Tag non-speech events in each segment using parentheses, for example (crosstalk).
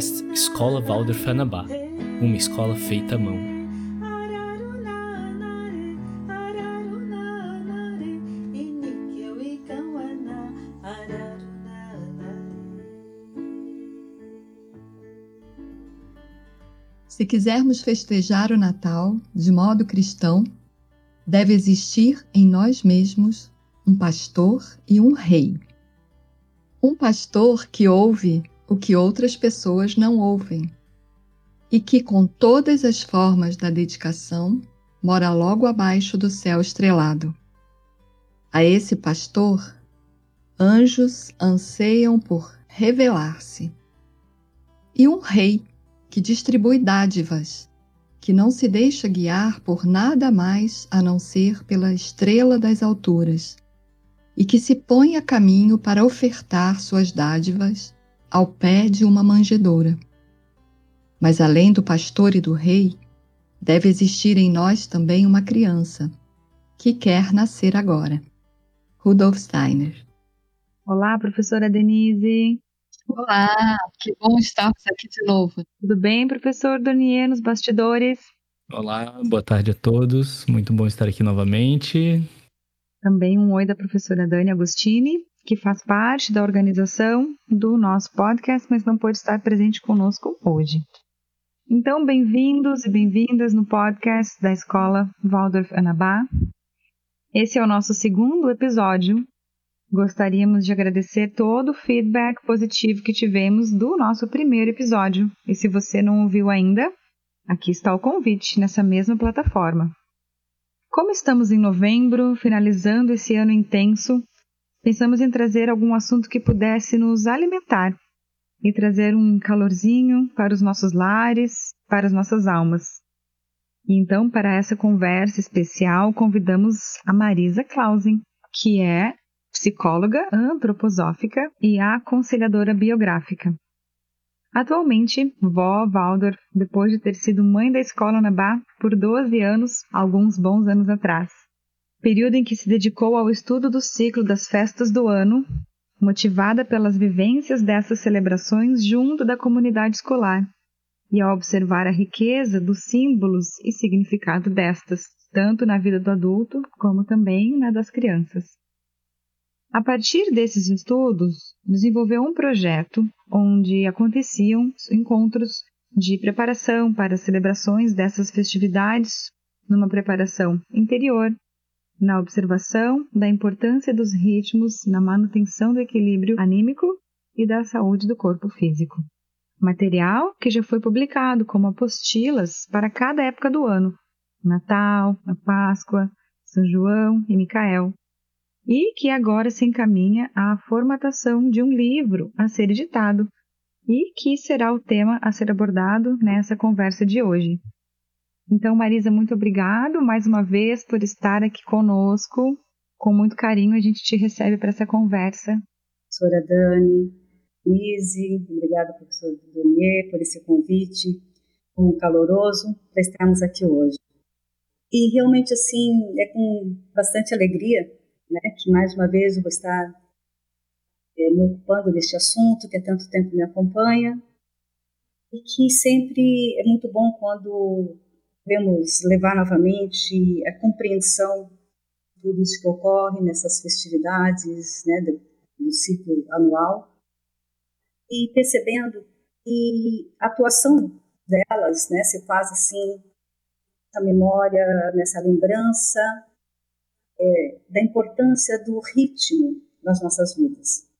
Podcast Escola Waldorf Anabá, uma escola feita à mão. Se quisermos festejar o Natal de modo cristão, deve existir em nós mesmos um pastor e um rei. Um pastor que ouve o que outras pessoas não ouvem e que, com todas as formas da dedicação, mora logo abaixo do céu estrelado. A esse pastor, anjos anseiam por revelar-se. E um rei que distribui dádivas, que não se deixa guiar por nada mais a não ser pela estrela das alturas, e que se põe a caminho para ofertar suas dádivas ao pé de uma manjedoura. Mas além do pastor e do rei, deve existir em nós também uma criança que quer nascer agora. Rudolf Steiner. Olá, professora Denise. Olá, que bom estarmos aqui de novo. Tudo bem, professor Donier, nos bastidores? Olá, boa tarde a todos. Muito bom estar aqui novamente. Também um oi da professora Dani Agostini, que faz parte da organização do nosso podcast, mas não pode estar presente conosco hoje. Então, bem-vindos e bem-vindas no podcast da Escola Waldorf Anabá. Esse é o nosso segundo episódio. Gostaríamos de agradecer todo o feedback positivo que tivemos do nosso primeiro episódio. E se você não ouviu ainda, aqui está o convite nessa mesma plataforma. Como estamos em novembro, finalizando esse ano intenso, pensamos em trazer algum assunto que pudesse nos alimentar e trazer um calorzinho para os nossos lares, para as nossas almas. Então, para essa conversa especial, convidamos a Marisa Clausen, que é psicóloga antroposófica e aconselhadora biográfica. Atualmente, vó Waldorf, depois de ter sido mãe da escola na Bar por 12 anos, alguns bons anos atrás. Período em que se dedicou ao estudo do ciclo das festas do ano, motivada pelas vivências dessas celebrações junto da comunidade escolar, e a observar a riqueza dos símbolos e significado destas, tanto na vida do adulto como também na das crianças. A partir desses estudos, desenvolveu um projeto onde aconteciam encontros de preparação para celebrações dessas festividades, numa preparação interior, na observação da importância dos ritmos na manutenção do equilíbrio anímico e da saúde do corpo físico. Material que já foi publicado como apostilas para cada época do ano: Natal, a Páscoa, São João e Micael, e que agora se encaminha à formatação de um livro a ser editado e que será o tema a ser abordado nessa conversa de hoje. Então, Marisa, muito obrigado mais uma vez por estar aqui conosco. Com muito carinho a gente te recebe para essa conversa. Professora Dani, Lise, obrigada, professor Donier, por esse convite um caloroso para estarmos aqui hoje. E realmente, assim, é com bastante alegria né, que mais uma vez eu vou estar é, me ocupando deste assunto que há tanto tempo me acompanha e que sempre é muito bom quando podemos levar novamente a compreensão de tudo isso que ocorre nessas festividades né, do, do ciclo anual e percebendo que a atuação delas né, se faz assim, nessa memória, nessa lembrança é, da importância do ritmo nas nossas vidas.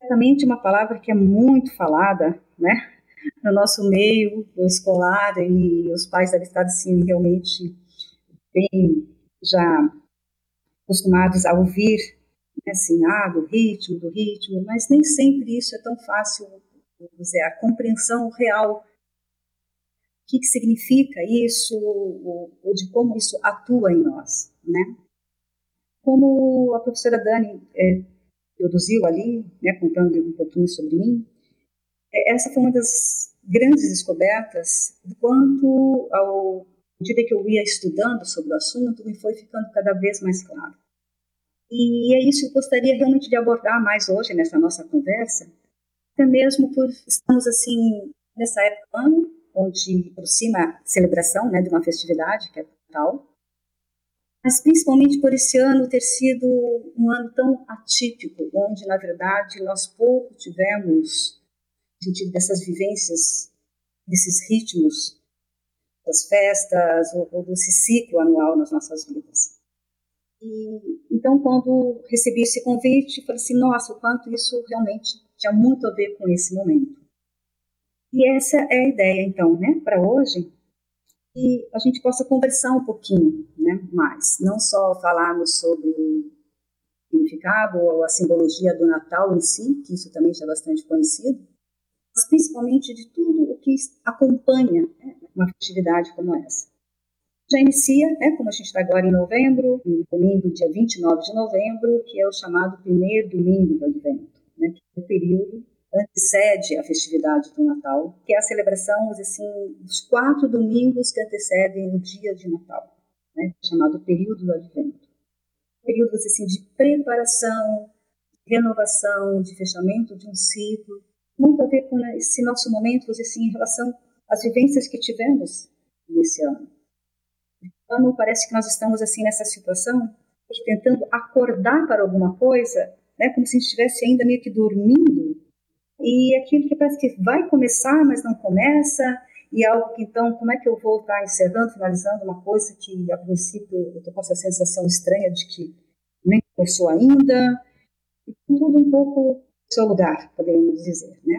Certamente uma palavra que é muito falada, né, no nosso meio escolar e os pais devem estar assim realmente bem já acostumados a ouvir né, assim, ah, do ritmo, do ritmo, mas nem sempre isso é tão fácil, dizer, a compreensão real o que, que significa isso, ou, de como isso atua em nós, né? Como a professora Dani é, produziu ali, né, contando um pouquinho sobre mim, essa foi uma das grandes descobertas, quanto ao medida que eu ia estudando sobre o assunto, me foi ficando cada vez mais claro. E é isso que eu gostaria realmente de abordar mais hoje nessa nossa conversa, até mesmo por estamos assim nessa época do ano, onde aproxima a celebração né, de uma festividade, que é Natal, mas principalmente por esse ano ter sido um ano tão atípico, onde, na verdade, nós pouco tivemos sentido dessas vivências, desses ritmos das festas ou, ou desse ciclo anual nas nossas vidas. E, então, quando recebi esse convite, falei assim, nossa, o quanto isso realmente tinha muito a ver com esse momento. E essa é a ideia, então, né, para hoje, que a gente possa conversar um pouquinho né, mais, não só falarmos sobre o significado ou a simbologia do Natal em si, que isso também já é bastante conhecido, mas principalmente de tudo o que acompanha né, uma festividade como essa. Já inicia, né, como a gente está agora em novembro, no domingo, dia 29 de novembro, que é o chamado primeiro domingo do Advento, né, que é o período antecede a festividade do Natal, que é a celebração assim, dos quatro domingos que antecedem o dia de Natal, né, chamado período do Advento. Período assim, de preparação, renovação, de fechamento de um ciclo, muito a ver com esse nosso momento assim, em relação às vivências que tivemos nesse ano. Então, parece que nós estamos assim nessa situação, tentando acordar para alguma coisa, né, como se estivesse ainda meio que dormindo e aquilo que parece que vai começar, mas não começa, e algo que então, como é que eu vou estar encerrando, finalizando uma coisa que a princípio eu estou com essa sensação estranha de que nem começou ainda, e tudo um pouco seu lugar, poderíamos dizer, né?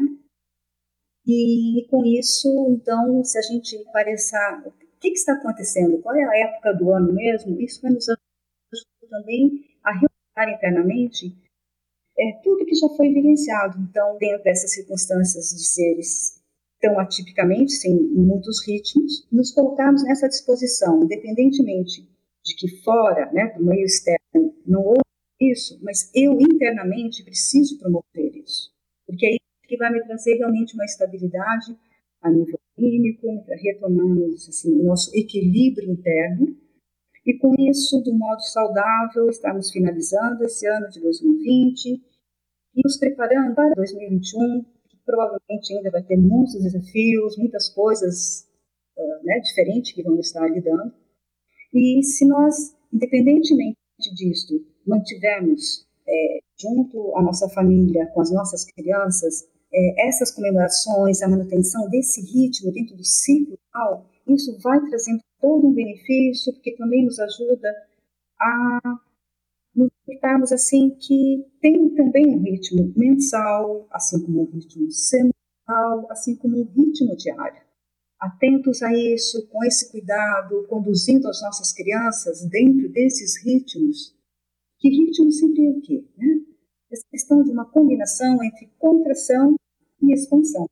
E com isso, então, se a gente parecer o que, que está acontecendo, qual é a época do ano mesmo, isso vai nos ajudar também a reorganizar internamente é, tudo que já foi evidenciado. Então, dentro dessas circunstâncias de seres tão atipicamente, sem muitos ritmos, nos colocarmos nessa disposição, independentemente de que fora, né, do meio externo, não houve isso, mas eu internamente preciso promover isso, porque é isso que vai me trazer realmente uma estabilidade a nível químico, retomamos assim, o nosso equilíbrio interno, e com isso, de modo saudável, estamos finalizando esse ano de 2020 e nos preparando para 2021, que provavelmente ainda vai ter muitos desafios, muitas coisas uh, né, diferentes que vamos estar lidando. E se nós, independentemente disso, mantivermos é, junto à nossa família, com as nossas crianças, é, essas comemorações, a manutenção desse ritmo dentro do ciclo, isso vai trazendo todo um benefício, porque também nos ajuda a nos conectarmos assim que tem também um ritmo mensal, assim como um ritmo semanal, assim como um ritmo diário. Atentos a isso, com esse cuidado, conduzindo as nossas crianças dentro desses ritmos. Que ritmo sempre é o quê? Né? Essa questão de uma combinação entre contração e expansão.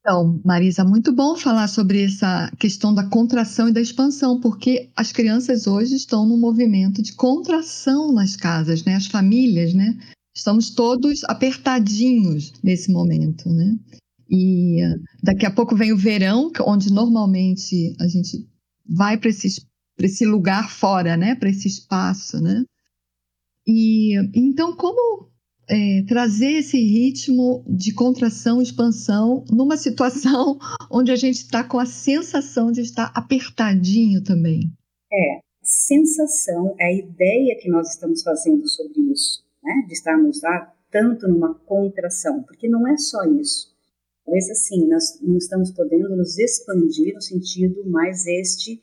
Então, Marisa, muito bom falar sobre essa questão da contração e da expansão, porque as crianças hoje estão num movimento de contração nas casas, né? As famílias, né? Estamos todos apertadinhos nesse momento, né? E daqui a pouco vem o verão, onde normalmente a gente vai para esse lugar fora, né? Para esse espaço, né? E então, como é, trazer esse ritmo de contração expansão numa situação (laughs) onde a gente está com a sensação de estar apertadinho também. É, sensação é a ideia que nós estamos fazendo sobre isso, né? de estarmos lá tanto numa contração, porque não é só isso. Talvez assim, nós não estamos podendo nos expandir no sentido mais este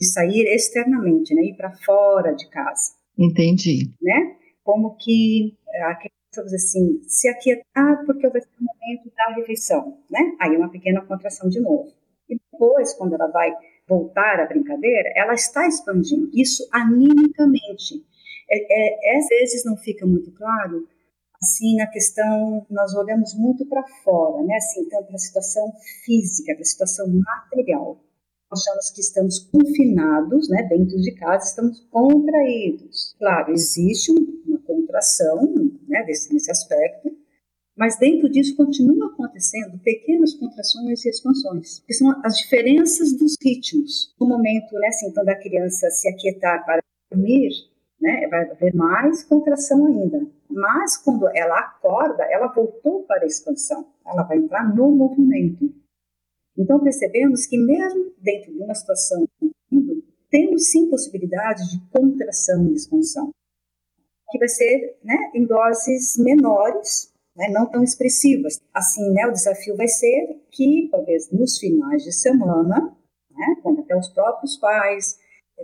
de sair externamente, né? ir para fora de casa. Entendi. Né? Como que a vamos assim, se aquietar porque vai ser o momento da refeição, né? Aí uma pequena contração de novo. E depois, quando ela vai voltar à brincadeira, ela está expandindo. Isso animicamente. É, é, às vezes não fica muito claro, assim, na questão, nós olhamos muito para fora, né? Assim, então, para a situação física, para a situação material. Achamos que estamos confinados, né? Dentro de casa, estamos contraídos. Claro, existe uma contração né, desse, nesse aspecto, mas dentro disso continua acontecendo pequenas contrações e expansões, que são as diferenças dos ritmos. No momento, né, assim, então, da criança se aquietar para dormir, né? Vai haver mais contração ainda. Mas quando ela acorda, ela voltou para a expansão. Ela vai entrar no movimento. Então percebemos que mesmo dentro de uma situação temos sim possibilidade de contração e expansão, que vai ser né, em doses menores, né, não tão expressivas. Assim, né, o desafio vai ser que, talvez nos finais de semana, né, quando até os próprios pais,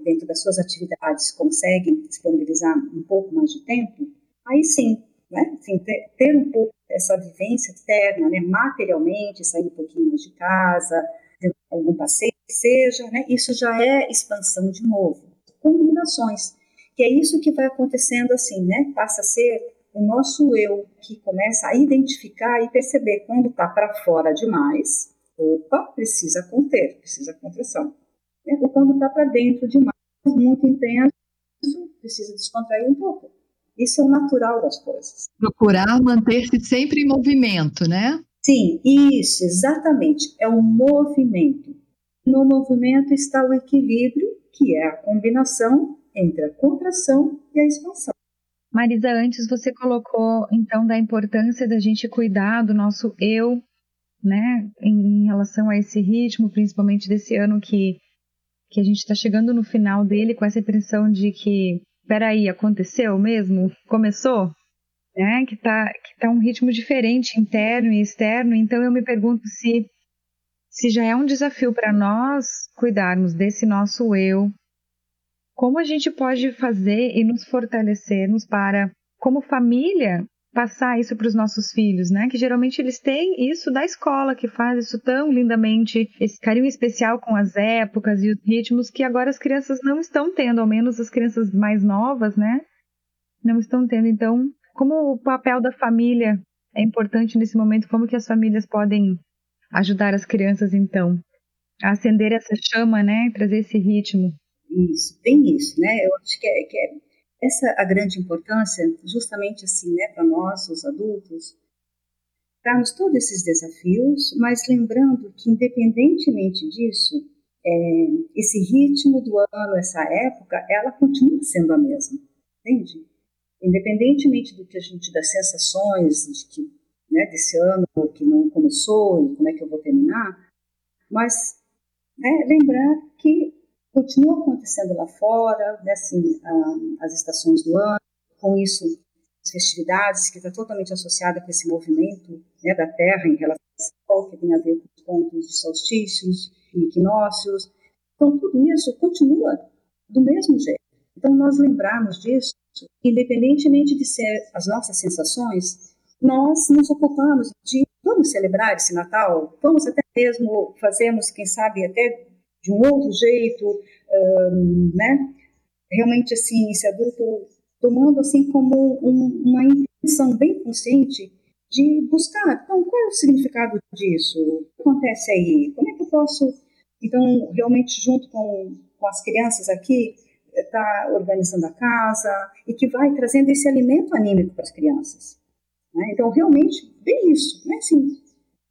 dentro das suas atividades, conseguem disponibilizar um pouco mais de tempo, aí sim, né, assim, ter, ter um pouco essa vivência externa, né, materialmente, sair um pouquinho mais de casa, algum passeio, seja, né, isso já é expansão de novo. Combinações, que é isso que vai acontecendo assim, né, passa a ser o nosso eu que começa a identificar e perceber quando está para fora demais, opa, precisa conter, precisa contração. Né? Ou quando está para dentro demais, muito intenso, precisa descontrair um pouco. Isso é o natural das coisas. Procurar manter-se sempre em movimento, né? Sim, isso, exatamente. É um movimento. No movimento está o equilíbrio, que é a combinação entre a contração e a expansão. Marisa, antes você colocou então da importância da gente cuidar do nosso eu, né, em relação a esse ritmo, principalmente desse ano que que a gente está chegando no final dele com essa impressão de que peraí, aconteceu mesmo? Começou? Né? Que tá, que tá um ritmo diferente, interno e externo. Então eu me pergunto se, se já é um desafio para nós cuidarmos desse nosso eu, como a gente pode fazer e nos fortalecermos para, como família, passar isso para os nossos filhos, né? Que geralmente eles têm isso da escola, que faz isso tão lindamente, esse carinho especial com as épocas e os ritmos que agora as crianças não estão tendo, ao menos as crianças mais novas, né? Não estão tendo. Então, como o papel da família é importante nesse momento, como que as famílias podem ajudar as crianças, então, a acender essa chama, né? Trazer esse ritmo. Isso, tem isso, né? Eu acho que é, que é essa é a grande importância, justamente assim, né, para nós, os adultos, darmos todos esses desafios, mas lembrando que, independentemente disso, é, esse ritmo do ano, essa época, ela continua sendo a mesma, entende? Independentemente do que a gente, das sensações de que, né, desse ano que não começou e como é que eu vou terminar, mas né, lembrar que continua acontecendo lá fora, né, assim, as estações do ano, com isso as festividades, que está totalmente associada com esse movimento né, da Terra em relação ao Sol, que tem a ver com os pontos de solstícios e equinócios. Então, tudo isso continua do mesmo jeito. Então, nós lembrarmos disso, independentemente de ser as nossas sensações, nós nos ocupamos de vamos celebrar esse Natal, vamos até mesmo fazermos, quem sabe, até de um outro jeito, um, né? Realmente, assim, esse adulto tomando, assim, como um, uma intenção bem consciente de buscar, então, qual é o significado disso? O que acontece aí? Como é que eu posso, então, realmente, junto com, com as crianças aqui, estar tá organizando a casa e que vai trazendo esse alimento anímico para as crianças. Né? Então, realmente, bem isso, né? Assim,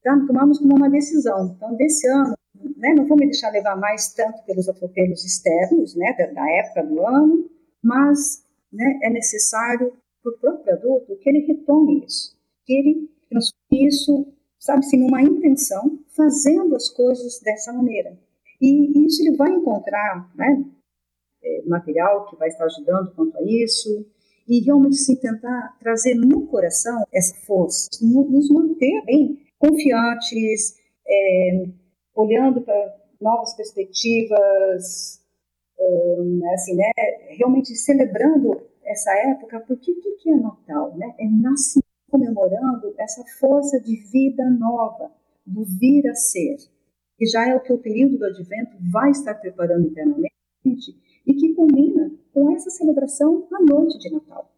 tá? tomamos como uma decisão. Então, desse ano, né, não vou me deixar levar mais tanto pelos atropelos externos, né, da, da época do ano, mas né, é necessário para o próprio adulto que ele retome isso, que ele transforme isso, sabe-se, numa intenção, fazendo as coisas dessa maneira. E, isso ele vai encontrar, né, é, material que vai estar ajudando quanto a isso, e realmente se tentar trazer no coração essa força, nos manter bem confiantes, é, olhando para novas perspectivas, um, assim, né, realmente celebrando essa época, porque o que é Natal? Né? É nascimento, comemorando essa força de vida nova, do vir a ser, que já é o que o período do Advento vai estar preparando internamente e que combina com essa celebração na noite de Natal.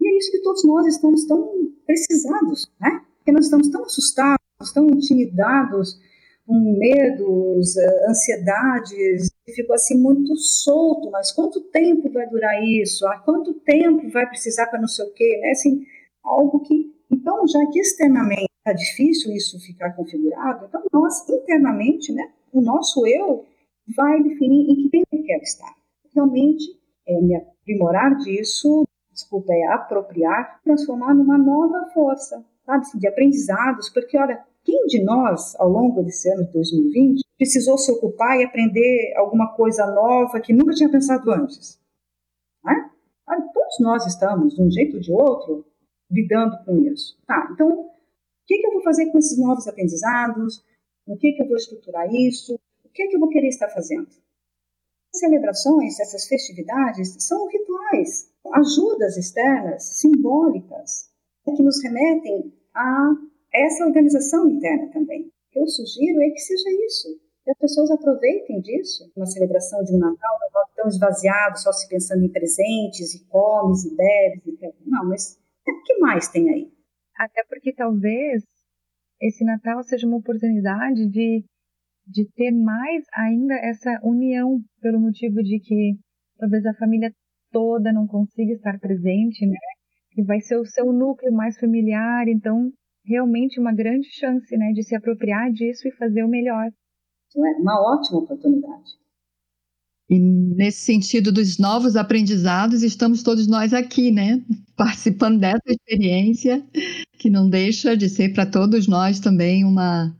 E é isso que todos nós estamos tão precisados, né? Porque nós estamos tão assustados, tão intimidados com medos, eh, ansiedades, ficou assim muito solto, mas quanto tempo vai durar isso? Há quanto tempo vai precisar para não sei o quê? Né? Assim, algo que, então, já que externamente está difícil isso ficar configurado, então nós, internamente, né, o nosso eu vai definir em que tempo eu quero estar. Realmente, é, me aprimorar disso, desculpa, é apropriar, transformar numa nova força, sabe, assim, de aprendizados, porque olha, quem de nós, ao longo desse ano de 2020, precisou se ocupar e aprender alguma coisa nova que nunca tinha pensado antes? Né? Todos nós estamos, de um jeito ou de outro, lidando com isso. Tá, então, o que, que eu vou fazer com esses novos aprendizados? No que, que eu vou estruturar isso? O que, que eu vou querer estar fazendo? celebrações, essas festividades, são rituais, ajudas externas, simbólicas, que nos remetem a essa organização interna também. Eu sugiro é que seja isso, que as pessoas aproveitem disso, uma celebração de um Natal, não tão esvaziado, só se pensando em presentes, e comes, e bebes, e não, mas o que mais tem aí? Até porque talvez esse Natal seja uma oportunidade de de ter mais ainda essa união, pelo motivo de que talvez a família toda não consiga estar presente, né? Que vai ser o seu núcleo mais familiar, então realmente uma grande chance, né, de se apropriar disso e fazer o melhor. É uma ótima oportunidade. E nesse sentido dos novos aprendizados, estamos todos nós aqui, né? (laughs) Participando dessa experiência, que não deixa de ser para todos nós também uma,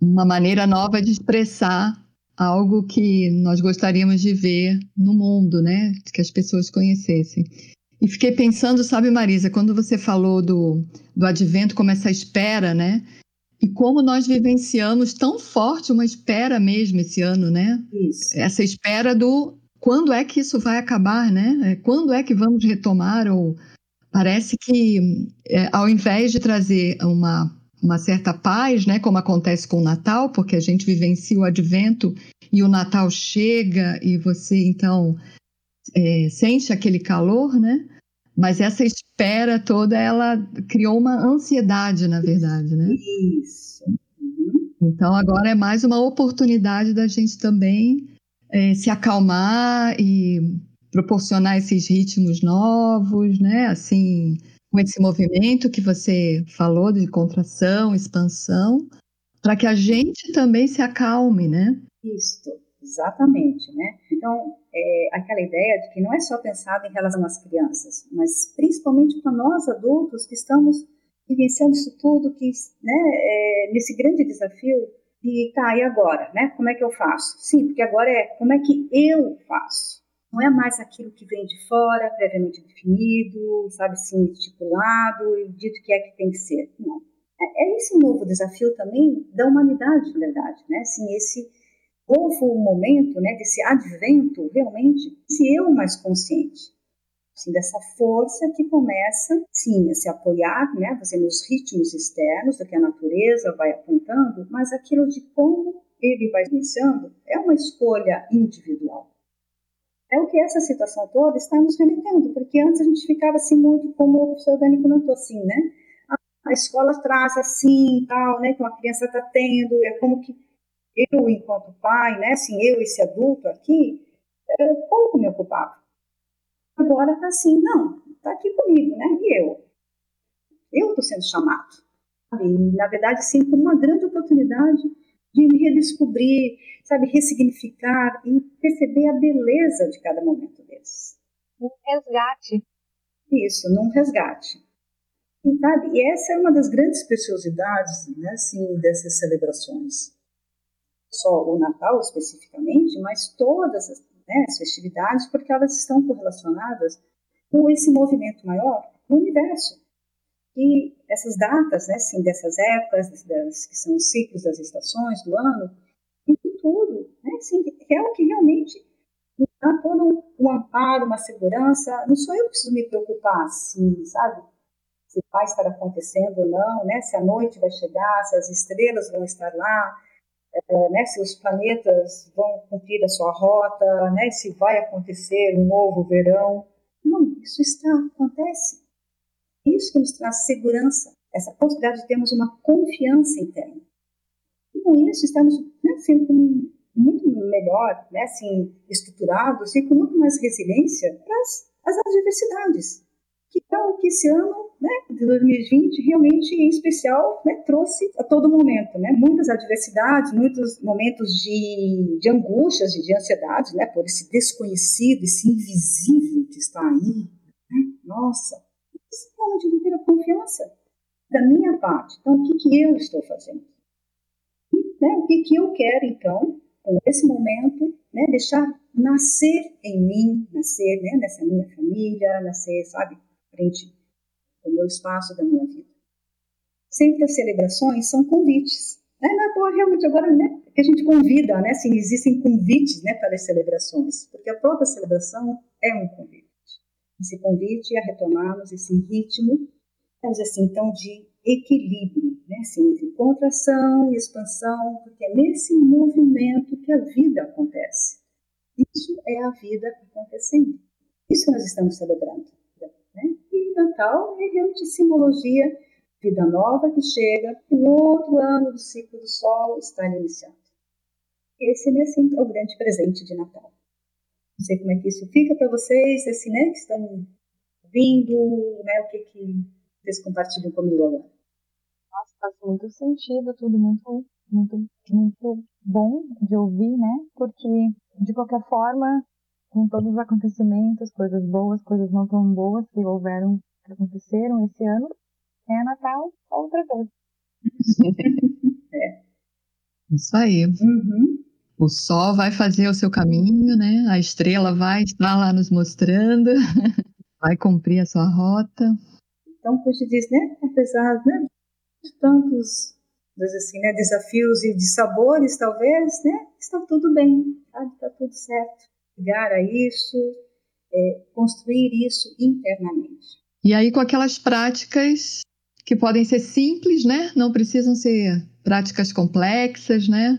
uma maneira nova de expressar algo que nós gostaríamos de ver no mundo, né? Que as pessoas conhecessem. E fiquei pensando, sabe, Marisa, quando você falou do, do advento como essa espera, né? E como nós vivenciamos tão forte uma espera mesmo esse ano, né? Isso. Essa espera do quando é que isso vai acabar, né? É, quando é que vamos retomar? Ou parece que é, ao invés de trazer uma uma certa paz, né, como acontece com o Natal, porque a gente vivencia o Advento e o Natal chega e você então é, sente aquele calor, né? Mas essa espera toda, ela criou uma ansiedade, na verdade, né? Isso. Uhum. Então agora é mais uma oportunidade da gente também é, se acalmar e proporcionar esses ritmos novos, né? Assim, com esse movimento que você falou de contração, expansão, para que a gente também se acalme, né? Isso, exatamente, né? Então, é aquela ideia de que não é só pensado em relação às crianças, mas principalmente para nós adultos que estamos vivenciando isso tudo, que, né, é, nesse grande desafio de, tá, e agora, né? Como é que eu faço? Sim, porque agora é como é que eu faço? Não é mais aquilo que vem de fora, previamente definido, sabe, sim, estipulado e dito que é que tem que ser. Não. É, é esse um novo desafio também da humanidade, na verdade, né? Assim, esse novo momento, né, desse advento, realmente, esse eu mais consciente, assim, dessa força que começa, sim, a se apoiar, né, fazendo os ritmos externos do que a natureza vai apontando, mas aquilo de como ele vai pensando é uma escolha individual. É o que essa situação toda está nos remetendo, porque antes a gente ficava assim muito, como o professor Dani comentou, assim, né? A escola traz assim, tal, né? Que uma criança está tendo, é como que eu, enquanto pai, né? Assim, eu, esse adulto aqui, é, pouco me ocupava. Agora está assim, não, está aqui comigo, né? E eu? Eu estou sendo chamado. E, na verdade, sim, como uma grande oportunidade de me redescobrir, sabe, ressignificar e perceber a beleza de cada momento desses. Um resgate. Isso, num resgate. E, sabe, e essa é uma das grandes preciosidades né, assim, dessas celebrações. Só o Natal especificamente, mas todas as, né, festividades, porque elas estão correlacionadas com esse movimento maior no universo. E essas datas, né, assim, dessas épocas, das, que são os ciclos das estações do ano, isso tudo né, assim, é o que realmente me dá todo um amparo, uma segurança. Não sou eu que preciso me preocupar, assim, sabe? Se vai estar acontecendo ou não, né? se a noite vai chegar, se as estrelas vão estar lá, é, né? se os planetas vão cumprir a sua rota, né? se vai acontecer um novo verão. Não, isso está, acontece. Isso que nos traz segurança, essa possibilidade de termos uma confiança interna. E com isso estamos né, muito melhor, né, assim, estruturados e com muito mais resiliência para as adversidades, que é que esse ano né, de 2020 realmente, em especial, né, trouxe a todo momento, né, muitas adversidades, muitos momentos de, de angústias, de, de ansiedade, né, por esse desconhecido, esse invisível que está aí. Né? Nossa, realmente não ter a confiança da minha parte. Então, o que, que eu estou fazendo? E, né, o que, que eu quero, então, com esse momento, né, deixar nascer em mim, nascer né, nessa minha família, nascer, sabe, frente ao meu espaço da minha vida. Sempre as celebrações são convites. Né? Não é realmente agora né, que a gente convida, né, assim, existem convites né, para as celebrações, porque a própria celebração é um convite. Esse convite a retomarmos esse ritmo, vamos assim, então, de equilíbrio, né, assim, entre contração e expansão, porque é nesse movimento que a vida acontece. Isso é a vida acontecendo. Isso nós estamos celebrando. Né? Natal é realmente simbologia, vida nova que chega, um outro ano do ciclo do Sol está iniciando. Esse né, assim, é o grande presente de Natal. Não sei como é que isso fica para vocês, esse, né, que estão vindo, né, o que, que vocês compartilham comigo agora. Nossa, faz muito sentido, tudo muito, muito, muito bom de ouvir, né? Porque de qualquer forma, com todos os acontecimentos, coisas boas, coisas não tão boas que houveram, que aconteceram esse ano, é Natal outra vez. (laughs) é. Isso aí. Uhum. O sol vai fazer o seu caminho, né? A estrela vai estar lá nos mostrando, (laughs) vai cumprir a sua rota. Então, como te diz, né? Apesar né, de tantos assim, né, desafios e de sabores, talvez, né, está tudo bem, tá? está tudo certo. Ligar a isso, é, construir isso internamente. E aí com aquelas práticas que podem ser simples, né? Não precisam ser práticas complexas, né?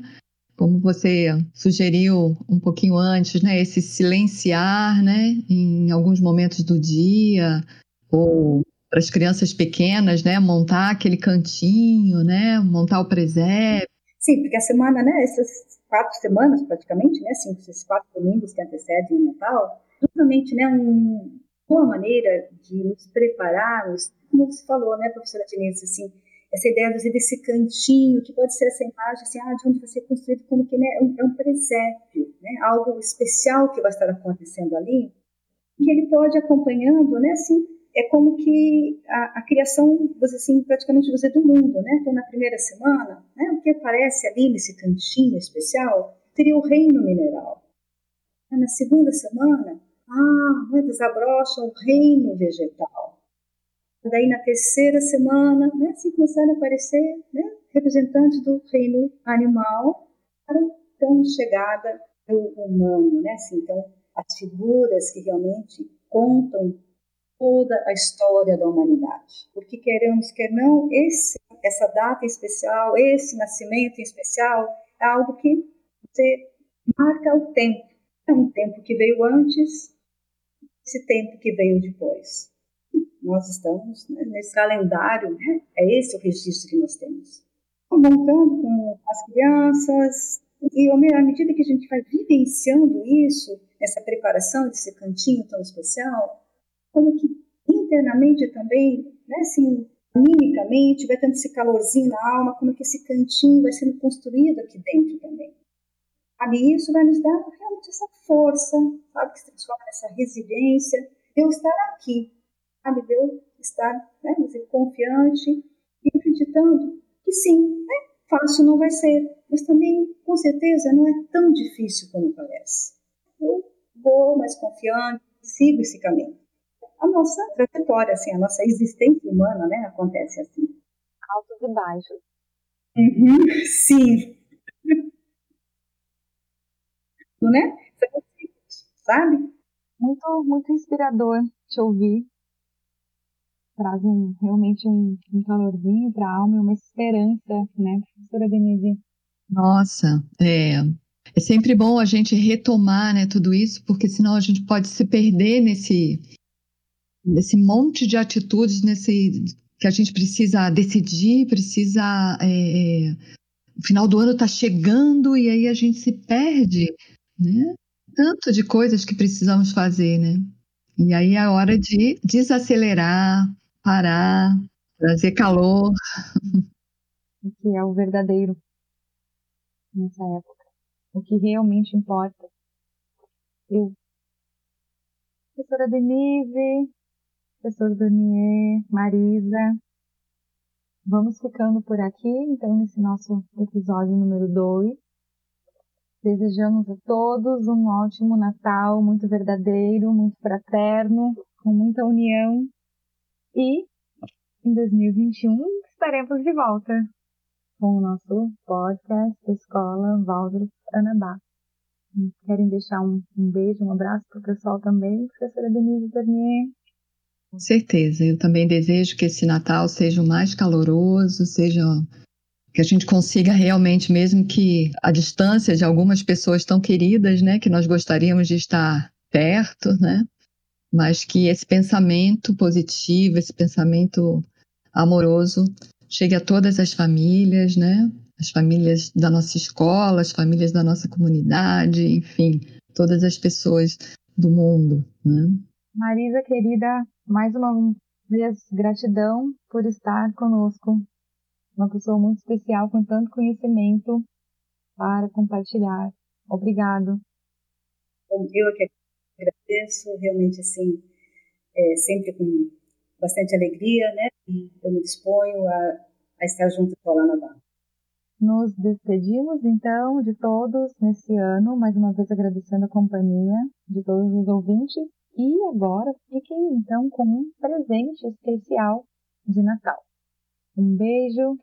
Como você sugeriu um pouquinho antes, né? Esse silenciar, né? Em alguns momentos do dia, ou para as crianças pequenas, né? Montar aquele cantinho, né? Montar o presépio. Sim, porque a semana, né? Essas quatro semanas, praticamente, né? Assim, esses quatro domingos que antecedem o Natal, justamente, né? Um, uma maneira de nos prepararmos, como você falou, né, professora Denise, assim, essa ideia desse cantinho, que pode ser essa imagem, assim, ah, de onde vai ser construído como que né, é, um, é presépio, né? Algo especial que vai estar acontecendo ali, que ele pode acompanhando, né? Assim, é como que a, a criação, você assim, praticamente você do mundo, né? Então, na primeira semana, né, o que aparece ali nesse cantinho especial seria o reino mineral. Na segunda semana, ah, né, desabrocha o reino vegetal. Daí, na terceira semana, né, assim começaram a aparecer né, representantes do reino animal para então chegada do humano, né? Assim, então, as figuras que realmente contam toda a história da humanidade. Porque queremos, quer não, esse, essa data especial, esse nascimento especial, é algo que você marca o tempo. É um tempo que veio antes, esse tempo que veio depois. Nós estamos né, nesse calendário, né? é esse o registro que nós temos. Montando com as crianças, e à medida que a gente vai vivenciando isso, essa preparação desse cantinho tão especial, como que internamente também, né, assim, animicamente, vai tendo esse calorzinho na alma, como que esse cantinho vai sendo construído aqui dentro também. Sabe, isso vai nos dar realmente essa força, sabe, que se transforma nessa resiliência, eu estar aqui, sabe, eu estar né, confiante e acreditando que sim, né, fácil não vai ser, mas também, com certeza, não é tão difícil como parece. Eu vou mais confiante, sigo esse caminho a nossa trajetória, assim, a nossa existência humana, né, acontece assim. Altos e baixos. Uhum, sim. né? Sabe? Muito, muito inspirador te ouvir. Traz um, realmente um, um calorzinho para a alma e uma esperança, né, professora Denise? Nossa, é, é sempre bom a gente retomar né, tudo isso, porque senão a gente pode se perder nesse, nesse monte de atitudes nesse que a gente precisa decidir, precisa. É, é o final do ano está chegando e aí a gente se perde, né? Tanto de coisas que precisamos fazer, né? E aí é hora de desacelerar, parar, trazer calor. O que é o verdadeiro nessa época. O que realmente importa. Eu, professora Denise, professor Danier, Marisa, vamos ficando por aqui, então, nesse nosso episódio número 2. Desejamos a todos um ótimo Natal, muito verdadeiro, muito fraterno, com muita união. E em 2021 estaremos de volta com o nosso podcast da Escola Waldorf Anabá. Querem deixar um, um beijo, um abraço para o pessoal também, professora Denise Bernier? Com certeza, eu também desejo que esse Natal seja o mais caloroso, seja que a gente consiga realmente, mesmo que a distância de algumas pessoas tão queridas, né, que nós gostaríamos de estar perto, né, mas que esse pensamento positivo, esse pensamento amoroso chegue a todas as famílias, né, as famílias da nossa escola, as famílias da nossa comunidade, enfim, todas as pessoas do mundo, né. Marisa, querida, mais uma vez gratidão por estar conosco uma pessoa muito especial com tanto conhecimento para compartilhar. Obrigado. Eu que agradeço, realmente assim, é, sempre com bastante alegria, né? Eu me disponho a, a estar junto com a Lana Barra. Nos despedimos então de todos nesse ano, mais uma vez agradecendo a companhia de todos os ouvintes. E agora fiquem então com um presente especial de Natal. Um beijo,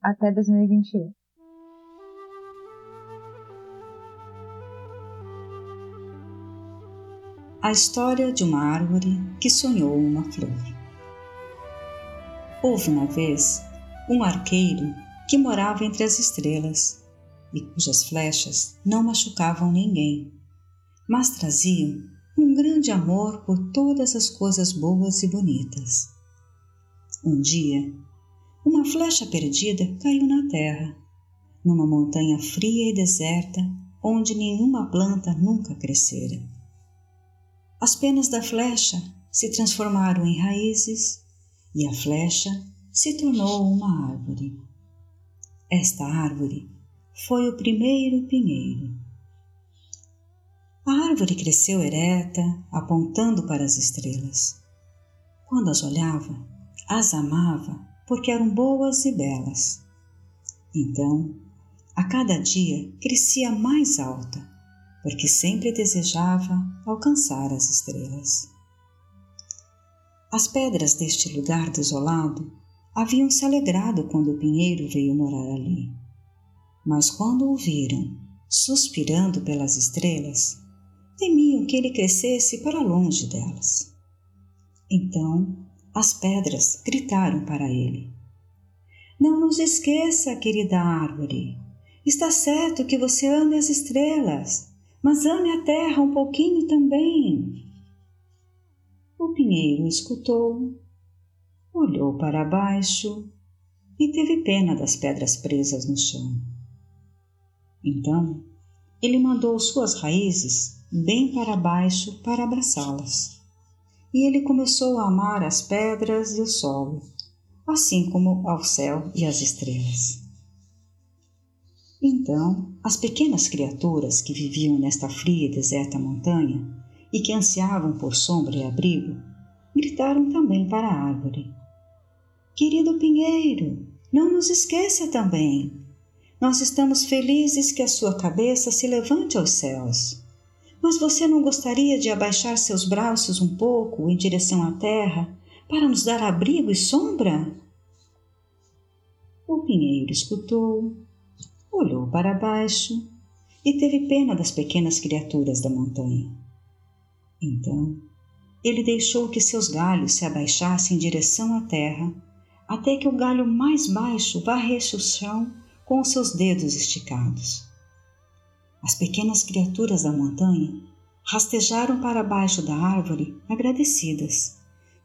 até 2021. A história de uma árvore que sonhou uma flor. Houve uma vez um arqueiro que morava entre as estrelas e cujas flechas não machucavam ninguém, mas traziam um grande amor por todas as coisas boas e bonitas. Um dia, uma flecha perdida caiu na terra, numa montanha fria e deserta onde nenhuma planta nunca crescera. As penas da flecha se transformaram em raízes e a flecha se tornou uma árvore. Esta árvore foi o primeiro pinheiro. A árvore cresceu ereta, apontando para as estrelas. Quando as olhava, as amava porque eram boas e belas. Então, a cada dia crescia mais alta, porque sempre desejava alcançar as estrelas. As pedras deste lugar desolado haviam se alegrado quando o pinheiro veio morar ali. Mas quando o viram suspirando pelas estrelas, temiam que ele crescesse para longe delas. Então as pedras gritaram para ele: Não nos esqueça, querida árvore. Está certo que você ame as estrelas, mas ame a terra um pouquinho também. O pinheiro escutou, olhou para baixo e teve pena das pedras presas no chão. Então, ele mandou suas raízes bem para baixo para abraçá-las e ele começou a amar as pedras e o solo, assim como ao céu e as estrelas. Então, as pequenas criaturas que viviam nesta fria e deserta montanha e que ansiavam por sombra e abrigo, gritaram também para a árvore: Querido pinheiro, não nos esqueça também. Nós estamos felizes que a sua cabeça se levante aos céus. Mas você não gostaria de abaixar seus braços um pouco em direção à terra para nos dar abrigo e sombra? O pinheiro escutou, olhou para baixo e teve pena das pequenas criaturas da montanha. Então, ele deixou que seus galhos se abaixassem em direção à terra, até que o galho mais baixo varresse o chão com os seus dedos esticados. As pequenas criaturas da montanha rastejaram para baixo da árvore agradecidas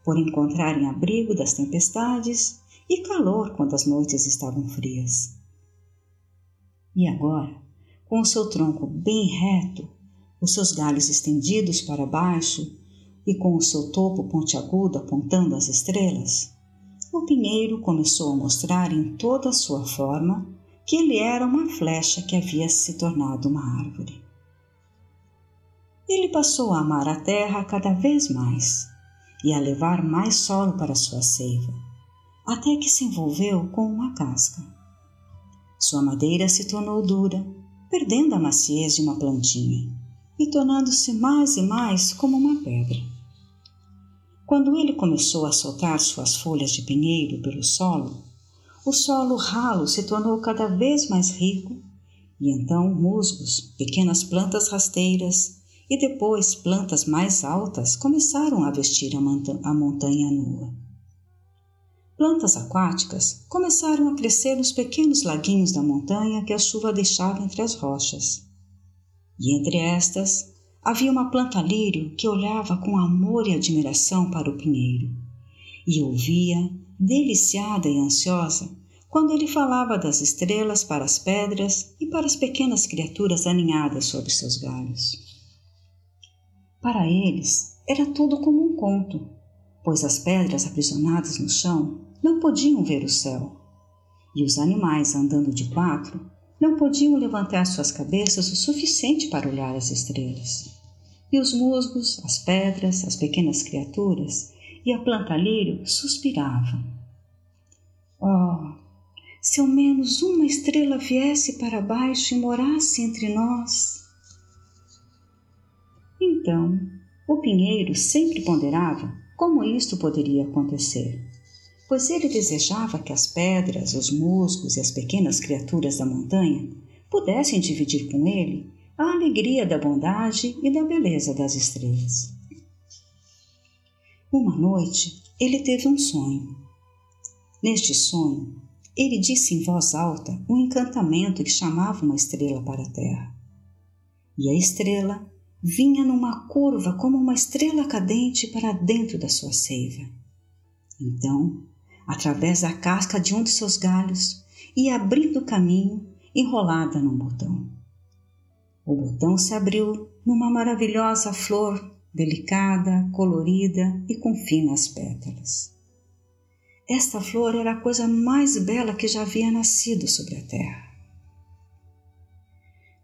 por encontrarem abrigo das tempestades e calor quando as noites estavam frias. E agora, com o seu tronco bem reto, os seus galhos estendidos para baixo e com o seu topo pontiagudo apontando as estrelas, o pinheiro começou a mostrar em toda a sua forma que ele era uma flecha que havia se tornado uma árvore. Ele passou a amar a terra cada vez mais e a levar mais solo para sua seiva, até que se envolveu com uma casca. Sua madeira se tornou dura, perdendo a maciez de uma plantinha e tornando-se mais e mais como uma pedra. Quando ele começou a soltar suas folhas de pinheiro pelo solo, o solo ralo se tornou cada vez mais rico e então musgos, pequenas plantas rasteiras e depois plantas mais altas começaram a vestir a, a montanha nua. Plantas aquáticas começaram a crescer nos pequenos laguinhos da montanha que a chuva deixava entre as rochas. E entre estas havia uma planta lírio que olhava com amor e admiração para o pinheiro e ouvia, deliciada e ansiosa, quando ele falava das estrelas para as pedras e para as pequenas criaturas aninhadas sobre seus galhos. Para eles, era tudo como um conto, pois as pedras aprisionadas no chão não podiam ver o céu, e os animais andando de quatro não podiam levantar suas cabeças o suficiente para olhar as estrelas. E os musgos, as pedras, as pequenas criaturas e a planta lírio suspiravam. Oh, se ao menos uma estrela viesse para baixo e morasse entre nós! Então, o pinheiro sempre ponderava como isto poderia acontecer pois ele desejava que as pedras, os musgos e as pequenas criaturas da montanha pudessem dividir com ele a alegria da bondade e da beleza das estrelas. Uma noite, ele teve um sonho. Neste sonho, ele disse em voz alta um encantamento que chamava uma estrela para a terra. E a estrela vinha numa curva como uma estrela cadente para dentro da sua seiva. Então, através da casca de um de seus galhos e abrindo o caminho enrolada num botão. O botão se abriu numa maravilhosa flor delicada, colorida e com finas pétalas. Esta flor era a coisa mais bela que já havia nascido sobre a terra.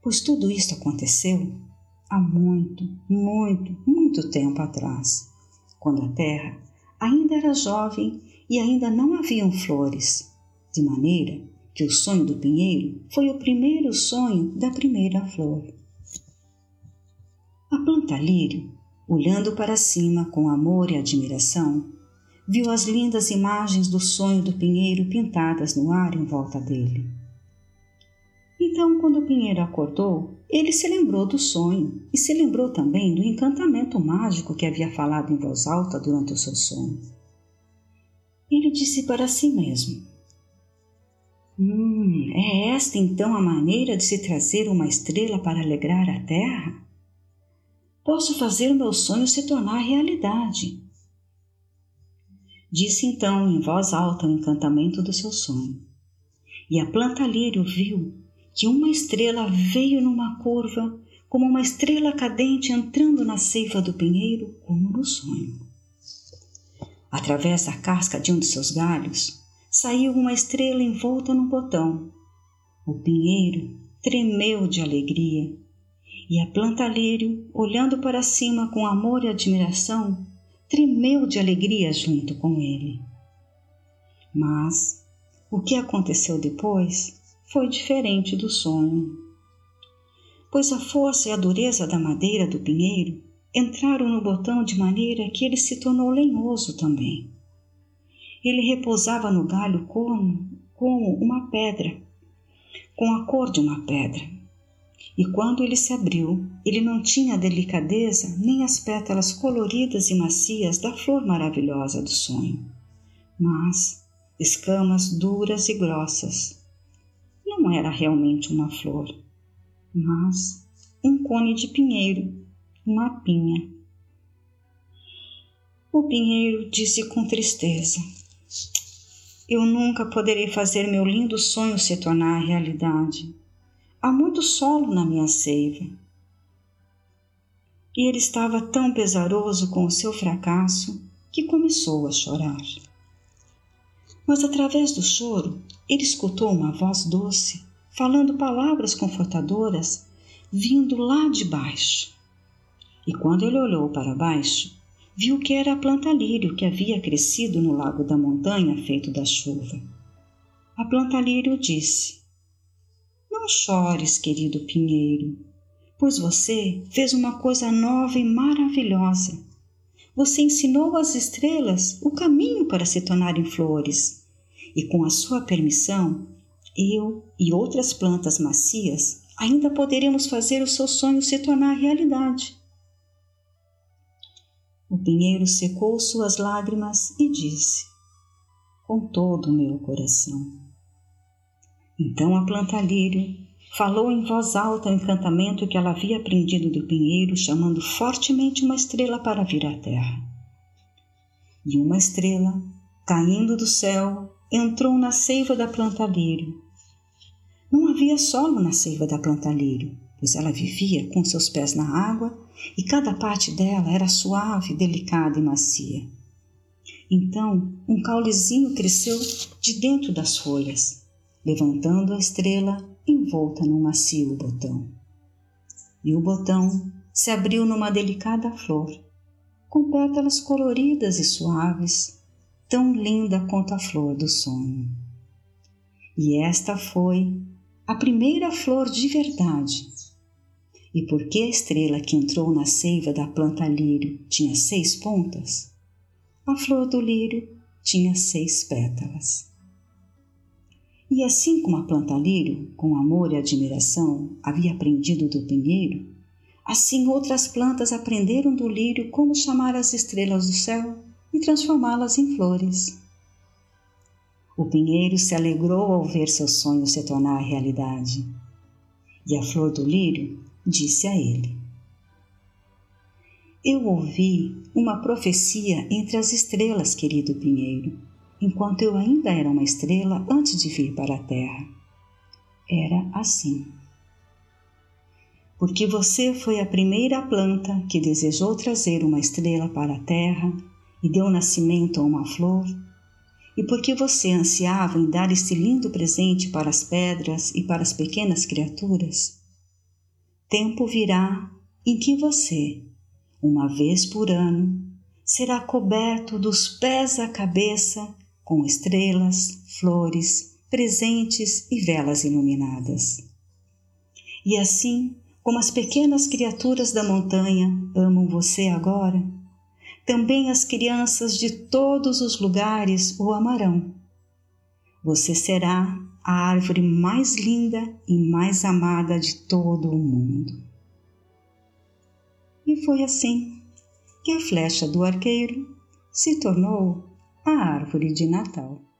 Pois tudo isto aconteceu há muito, muito, muito tempo atrás, quando a terra ainda era jovem e ainda não haviam flores, de maneira que o sonho do pinheiro foi o primeiro sonho da primeira flor. A planta lírio, olhando para cima com amor e admiração, viu as lindas imagens do sonho do pinheiro pintadas no ar em volta dele. Então, quando o pinheiro acordou, ele se lembrou do sonho e se lembrou também do encantamento mágico que havia falado em voz alta durante o seu sonho. Ele disse para si mesmo: Hum, é esta então a maneira de se trazer uma estrela para alegrar a terra? Posso fazer o meu sonho se tornar realidade. Disse então em voz alta o encantamento do seu sonho. E a planta lírio viu que uma estrela veio numa curva, como uma estrela cadente entrando na seiva do pinheiro, como no sonho. Através da casca de um de seus galhos saiu uma estrela envolta num botão. O pinheiro tremeu de alegria e a planta lírio, olhando para cima com amor e admiração, tremeu de alegria junto com ele. Mas o que aconteceu depois foi diferente do sonho. Pois a força e a dureza da madeira do pinheiro entraram no botão de maneira que ele se tornou lenhoso também. Ele repousava no galho como, como uma pedra, com a cor de uma pedra. E quando ele se abriu, ele não tinha a delicadeza nem as pétalas coloridas e macias da flor maravilhosa do sonho, mas escamas duras e grossas. Não era realmente uma flor, mas um cone de pinheiro uma pinha. O pinheiro disse com tristeza: Eu nunca poderei fazer meu lindo sonho se tornar realidade. Há muito solo na minha seiva. E ele estava tão pesaroso com o seu fracasso que começou a chorar. Mas através do choro, ele escutou uma voz doce, falando palavras confortadoras, vindo lá de baixo. E quando ele olhou para baixo, viu que era a planta lírio que havia crescido no lago da montanha feito da chuva. A planta lírio disse: Não chores, querido pinheiro, pois você fez uma coisa nova e maravilhosa. Você ensinou às estrelas o caminho para se tornarem flores, e com a sua permissão, eu e outras plantas macias ainda poderemos fazer o seu sonho se tornar realidade. O pinheiro secou suas lágrimas e disse: Com todo o meu coração. Então a planta lírio falou em voz alta o encantamento que ela havia aprendido do pinheiro, chamando fortemente uma estrela para vir à terra. E uma estrela, caindo do céu, entrou na seiva da planta lírio. Não havia solo na seiva da planta lírio, pois ela vivia com seus pés na água e cada parte dela era suave, delicada e macia. Então, um caulezinho cresceu de dentro das folhas, levantando a estrela envolta num macio botão. E o botão se abriu numa delicada flor, com pétalas coloridas e suaves, tão linda quanto a flor do sonho. E esta foi a primeira flor de verdade e porque a estrela que entrou na seiva da planta lírio tinha seis pontas, a flor do lírio tinha seis pétalas. E assim como a planta lírio, com amor e admiração, havia aprendido do pinheiro, assim outras plantas aprenderam do lírio como chamar as estrelas do céu e transformá-las em flores. O pinheiro se alegrou ao ver seu sonho se tornar realidade. E a flor do lírio disse a ele: Eu ouvi uma profecia entre as estrelas, querido Pinheiro, enquanto eu ainda era uma estrela antes de vir para a Terra. Era assim. Porque você foi a primeira planta que desejou trazer uma estrela para a Terra e deu nascimento a uma flor, e porque você ansiava em dar esse lindo presente para as pedras e para as pequenas criaturas, tempo virá em que você, uma vez por ano, será coberto dos pés à cabeça com estrelas, flores, presentes e velas iluminadas. E assim como as pequenas criaturas da montanha amam você agora, também as crianças de todos os lugares o amarão. Você será a árvore mais linda e mais amada de todo o mundo. E foi assim que a flecha do arqueiro se tornou a árvore de Natal.